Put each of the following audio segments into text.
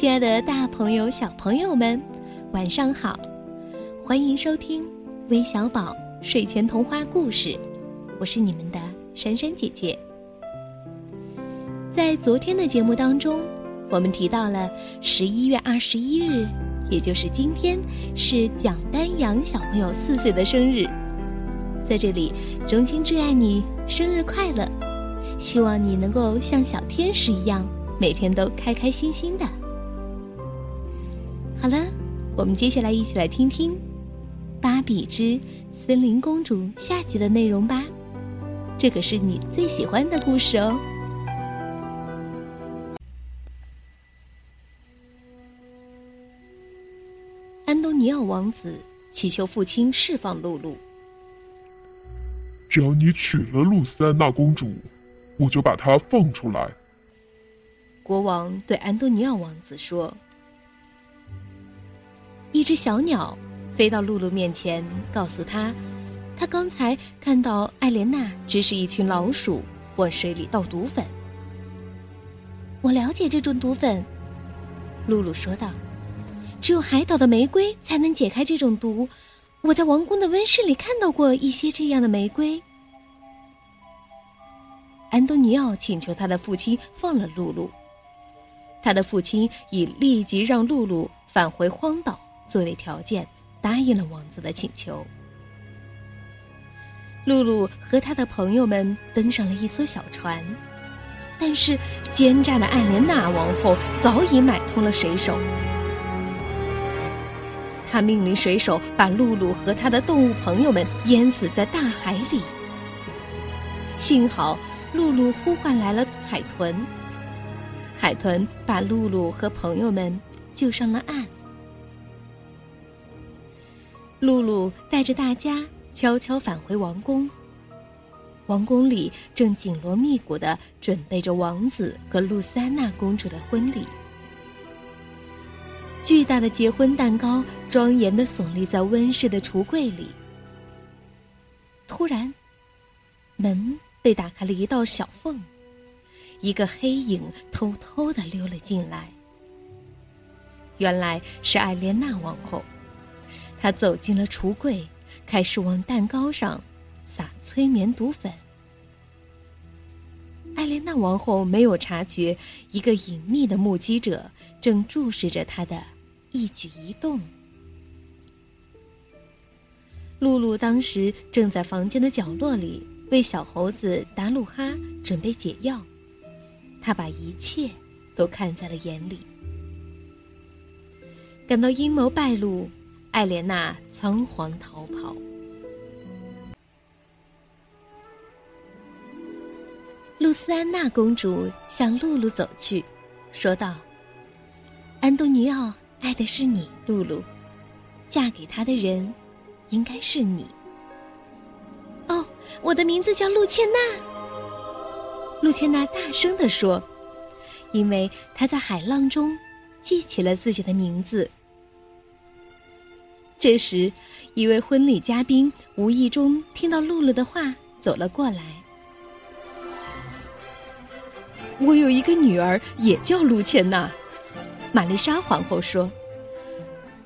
亲爱的，大朋友、小朋友们，晚上好！欢迎收听微小宝睡前童话故事，我是你们的珊珊姐姐。在昨天的节目当中，我们提到了十一月二十一日，也就是今天，是蒋丹阳小朋友四岁的生日。在这里，衷心祝愿你生日快乐！希望你能够像小天使一样，每天都开开心心的。好了，我们接下来一起来听听《芭比之森林公主》下集的内容吧。这可是你最喜欢的故事哦。安东尼奥王子祈求父亲释放露露。只要你娶了露丝安娜公主，我就把她放出来。国王对安东尼奥王子说。一只小鸟飞到露露面前，告诉她：“她刚才看到艾莲娜指使一群老鼠往水里倒毒粉。我了解这种毒粉，露露说道。只有海岛的玫瑰才能解开这种毒。我在王宫的温室里看到过一些这样的玫瑰。安东尼奥请求他的父亲放了露露。他的父亲已立即让露露返回荒岛。作为条件，答应了王子的请求。露露和他的朋友们登上了一艘小船，但是奸诈的艾莲娜王后早已买通了水手。他命令水手把露露和他的动物朋友们淹死在大海里。幸好露露呼唤来了海豚，海豚把露露和朋友们救上了岸。露露带着大家悄悄返回王宫。王宫里正紧锣密鼓的准备着王子和露丝安娜公主的婚礼。巨大的结婚蛋糕庄严的耸立在温室的橱柜里。突然，门被打开了一道小缝，一个黑影偷偷的溜了进来。原来是艾莲娜王后。他走进了橱柜，开始往蛋糕上撒催眠毒粉。艾莲娜王后没有察觉，一个隐秘的目击者正注视着她的一举一动。露露当时正在房间的角落里为小猴子达鲁哈准备解药，她把一切都看在了眼里。感到阴谋败露。艾莲娜仓皇逃跑。露丝安娜公主向露露走去，说道：“安东尼奥爱的是你，露露，嫁给他的人应该是你。”哦，我的名字叫露茜娜。露茜娜大声地说：“因为她在海浪中记起了自己的名字。”这时，一位婚礼嘉宾无意中听到露露的话，走了过来。我有一个女儿，也叫露茜娜，玛丽莎皇后说。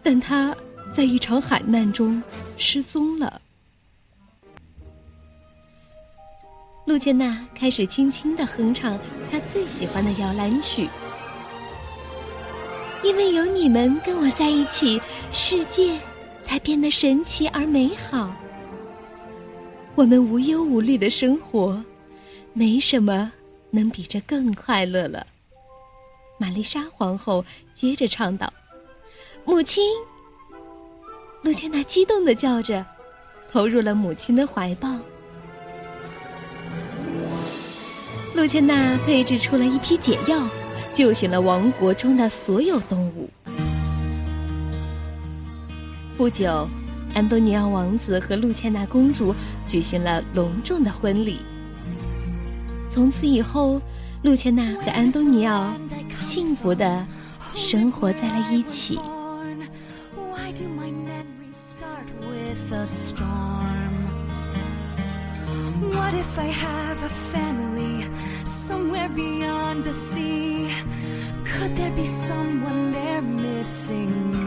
但她在一场海难中失踪了。露茜娜开始轻轻的哼唱她最喜欢的摇篮曲，因为有你们跟我在一起，世界。才变得神奇而美好。我们无忧无虑的生活，没什么能比这更快乐了。玛丽莎皇后接着唱道：“母亲。”露茜娜激动的叫着，投入了母亲的怀抱。露茜娜配制出了一批解药，救醒了王国中的所有动物。不久，安东尼奥王子和露茜娜公主举行了隆重的婚礼。从此以后，露茜娜和安东尼奥幸福的生活在了一起。Could there be someone there missing?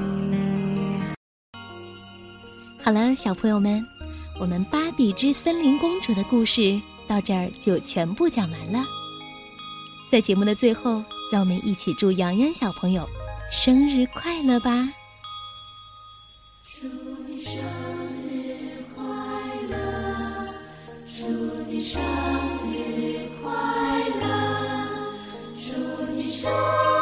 好了，小朋友们，我们芭比之森林公主的故事到这儿就全部讲完了。在节目的最后，让我们一起祝洋洋小朋友生日快乐吧！祝你生日快乐！祝你生日快乐！祝你生。